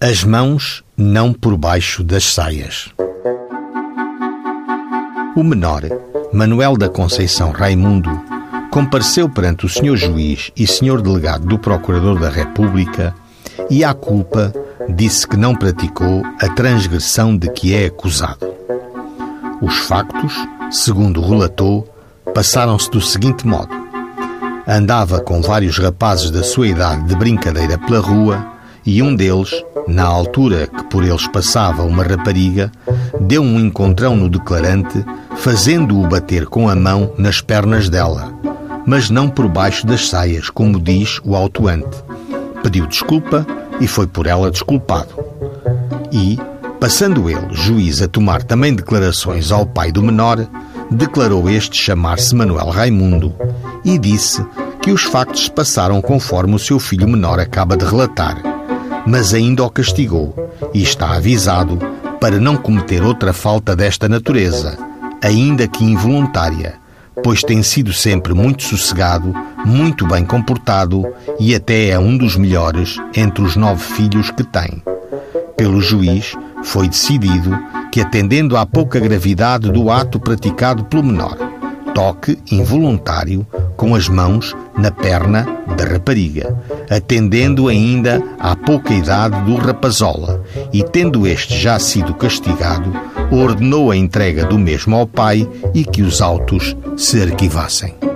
As mãos não por baixo das saias. O menor, Manuel da Conceição Raimundo, compareceu perante o senhor juiz e senhor delegado do Procurador da República e, à culpa, disse que não praticou a transgressão de que é acusado. Os factos, segundo relatou, passaram-se do seguinte modo: andava com vários rapazes da sua idade de brincadeira pela rua e um deles, na altura que por eles passava uma rapariga, deu um encontrão no declarante, fazendo-o bater com a mão nas pernas dela, mas não por baixo das saias, como diz o autuante. Pediu desculpa e foi por ela desculpado. E, passando ele, juiz, a tomar também declarações ao pai do menor, declarou este chamar-se Manuel Raimundo e disse que os factos se passaram conforme o seu filho menor acaba de relatar mas ainda o castigou e está avisado para não cometer outra falta desta natureza, ainda que involuntária, pois tem sido sempre muito sossegado, muito bem comportado e até é um dos melhores entre os nove filhos que tem. Pelo juiz, foi decidido que, atendendo à pouca gravidade do ato praticado pelo menor, toque involuntário com as mãos na perna da rapariga, atendendo ainda à pouca idade do rapazola, e tendo este já sido castigado, ordenou a entrega do mesmo ao pai e que os autos se arquivassem.